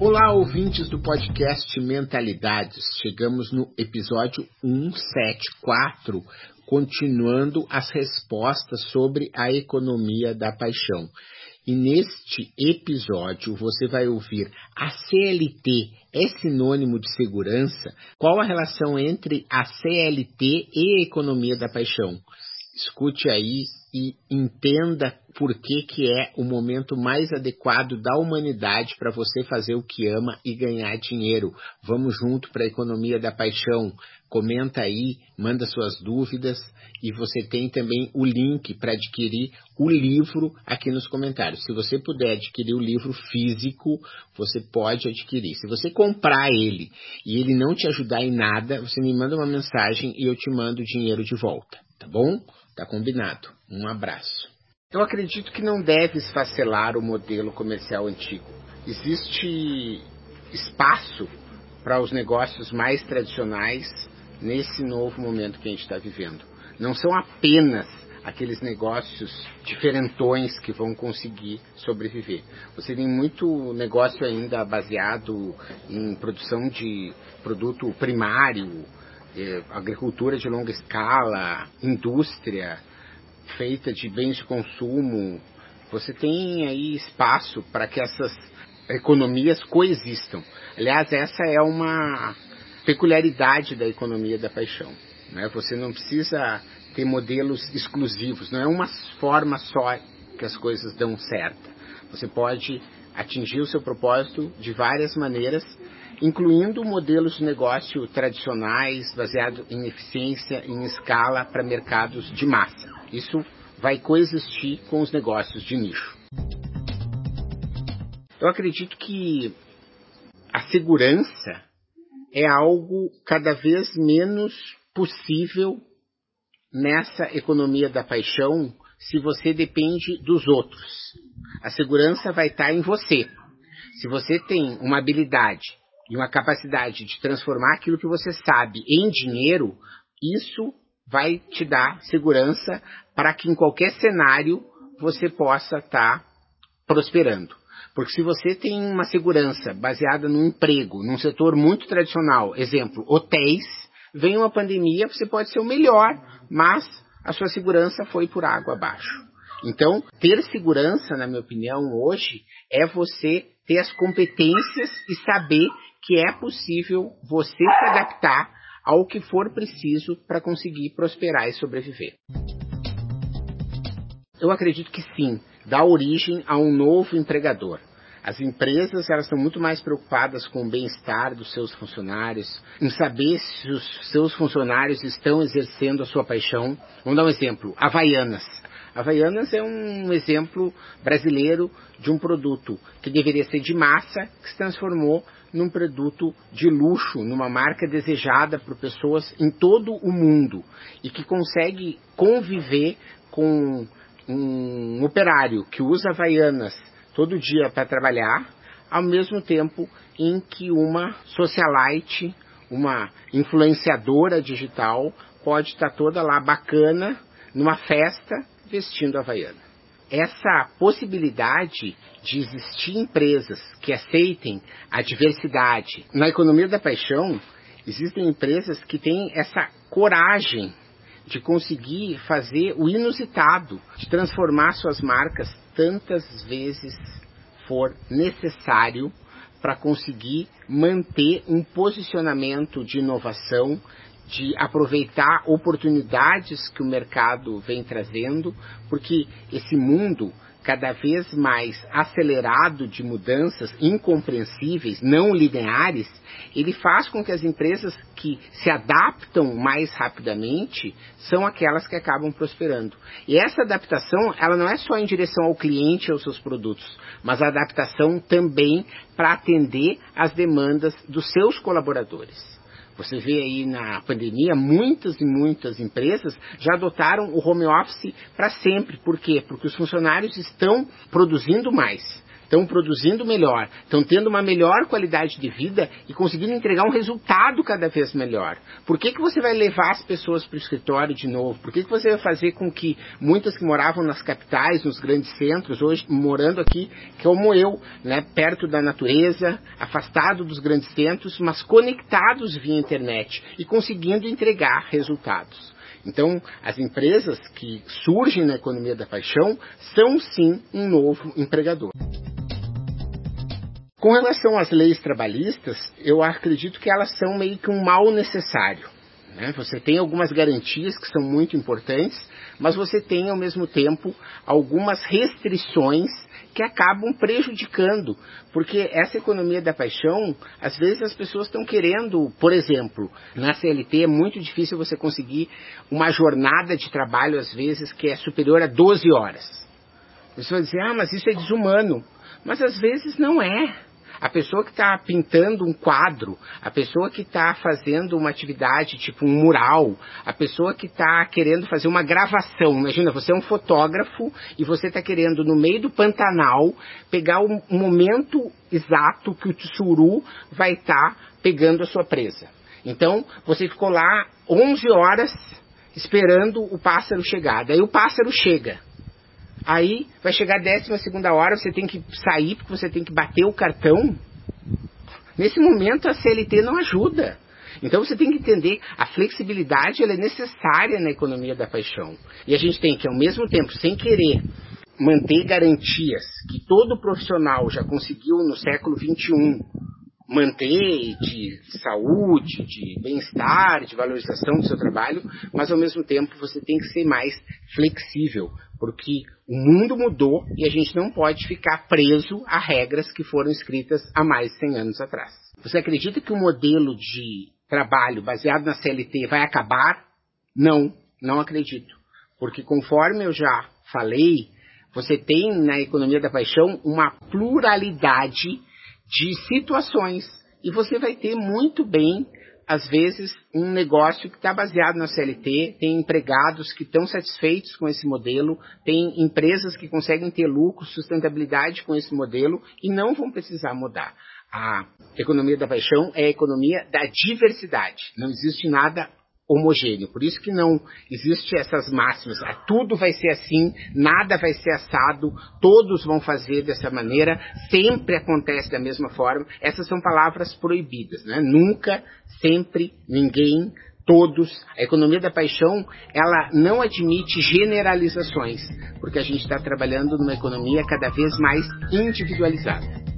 Olá, ouvintes do podcast Mentalidades. Chegamos no episódio 174, continuando as respostas sobre a economia da paixão. E neste episódio você vai ouvir a CLT é sinônimo de segurança? Qual a relação entre a CLT e a economia da paixão? Escute aí e entenda por que, que é o momento mais adequado da humanidade para você fazer o que ama e ganhar dinheiro. Vamos junto para a economia da paixão. Comenta aí, manda suas dúvidas e você tem também o link para adquirir o livro aqui nos comentários. Se você puder adquirir o livro físico, você pode adquirir. Se você comprar ele e ele não te ajudar em nada, você me manda uma mensagem e eu te mando o dinheiro de volta, tá bom? Tá combinado. Um abraço. Eu acredito que não deve esfacelar o modelo comercial antigo. Existe espaço para os negócios mais tradicionais nesse novo momento que a gente está vivendo. Não são apenas aqueles negócios diferentões que vão conseguir sobreviver. Você tem muito negócio ainda baseado em produção de produto primário, agricultura de longa escala, indústria feita de bens de consumo. Você tem aí espaço para que essas economias coexistam. Aliás, essa é uma peculiaridade da economia da paixão. Né? Você não precisa ter modelos exclusivos, não é uma forma só que as coisas dão certo. Você pode atingir o seu propósito de várias maneiras, incluindo modelos de negócio tradicionais, baseados em eficiência, em escala para mercados de massa. Isso vai coexistir com os negócios de nicho. Eu acredito que a segurança é algo cada vez menos possível nessa economia da paixão se você depende dos outros. A segurança vai estar em você. Se você tem uma habilidade e uma capacidade de transformar aquilo que você sabe em dinheiro, isso vai te dar segurança para que em qualquer cenário você possa estar prosperando. Porque se você tem uma segurança baseada no emprego, num setor muito tradicional, exemplo, hotéis, vem uma pandemia, você pode ser o melhor, mas a sua segurança foi por água abaixo. Então, ter segurança, na minha opinião, hoje, é você ter as competências e saber que é possível você se adaptar ao que for preciso para conseguir prosperar e sobreviver. Eu acredito que sim, dá origem a um novo empregador. As empresas elas estão muito mais preocupadas com o bem-estar dos seus funcionários, em saber se os seus funcionários estão exercendo a sua paixão. Vamos dar um exemplo: Havaianas. Havaianas é um exemplo brasileiro de um produto que deveria ser de massa, que se transformou num produto de luxo, numa marca desejada por pessoas em todo o mundo e que consegue conviver com um operário que usa Havaianas todo dia para trabalhar, ao mesmo tempo em que uma socialite, uma influenciadora digital, pode estar toda lá bacana numa festa vestindo Havaiana. Essa possibilidade de existir empresas que aceitem a diversidade. Na economia da paixão, existem empresas que têm essa coragem de conseguir fazer o inusitado, de transformar suas marcas tantas vezes for necessário para conseguir manter um posicionamento de inovação, de aproveitar oportunidades que o mercado vem trazendo, porque esse mundo cada vez mais acelerado de mudanças incompreensíveis, não lineares, ele faz com que as empresas que se adaptam mais rapidamente são aquelas que acabam prosperando. E essa adaptação, ela não é só em direção ao cliente e aos seus produtos, mas a adaptação também para atender às demandas dos seus colaboradores. Você vê aí na pandemia, muitas e muitas empresas já adotaram o home office para sempre. Por quê? Porque os funcionários estão produzindo mais estão produzindo melhor, estão tendo uma melhor qualidade de vida e conseguindo entregar um resultado cada vez melhor. Por que, que você vai levar as pessoas para o escritório de novo? Por que, que você vai fazer com que muitas que moravam nas capitais, nos grandes centros, hoje morando aqui, como eu, né, perto da natureza, afastado dos grandes centros, mas conectados via internet e conseguindo entregar resultados? Então, as empresas que surgem na economia da paixão são sim um novo empregador. Com relação às leis trabalhistas, eu acredito que elas são meio que um mal necessário. Né? Você tem algumas garantias que são muito importantes, mas você tem ao mesmo tempo algumas restrições que acabam prejudicando, porque essa economia da paixão, às vezes as pessoas estão querendo, por exemplo, na CLT é muito difícil você conseguir uma jornada de trabalho, às vezes, que é superior a 12 horas. Você vai dizer, ah, mas isso é desumano. Mas às vezes não é. A pessoa que está pintando um quadro, a pessoa que está fazendo uma atividade tipo um mural, a pessoa que está querendo fazer uma gravação. Imagina, você é um fotógrafo e você está querendo, no meio do Pantanal, pegar o momento exato que o tsuru vai estar tá pegando a sua presa. Então, você ficou lá 11 horas esperando o pássaro chegar. Daí o pássaro chega. Aí vai chegar a décima segunda hora, você tem que sair porque você tem que bater o cartão. Nesse momento a CLT não ajuda. Então você tem que entender, a flexibilidade ela é necessária na economia da paixão. E a gente tem que, ao mesmo tempo, sem querer manter garantias que todo profissional já conseguiu no século XXI manter de saúde, de bem-estar, de valorização do seu trabalho, mas ao mesmo tempo você tem que ser mais flexível, porque o mundo mudou e a gente não pode ficar preso a regras que foram escritas há mais de 100 anos atrás. Você acredita que o modelo de trabalho baseado na CLT vai acabar? Não, não acredito. Porque conforme eu já falei, você tem na economia da paixão uma pluralidade de situações e você vai ter muito bem às vezes, um negócio que está baseado na CLT, tem empregados que estão satisfeitos com esse modelo, tem empresas que conseguem ter lucro, sustentabilidade com esse modelo e não vão precisar mudar. A economia da paixão é a economia da diversidade. Não existe nada homogêneo. Por isso que não existe essas máximas. Ah, tudo vai ser assim, nada vai ser assado, todos vão fazer dessa maneira, sempre acontece da mesma forma. Essas são palavras proibidas, né? Nunca, sempre, ninguém, todos. A economia da paixão, ela não admite generalizações, porque a gente está trabalhando numa economia cada vez mais individualizada.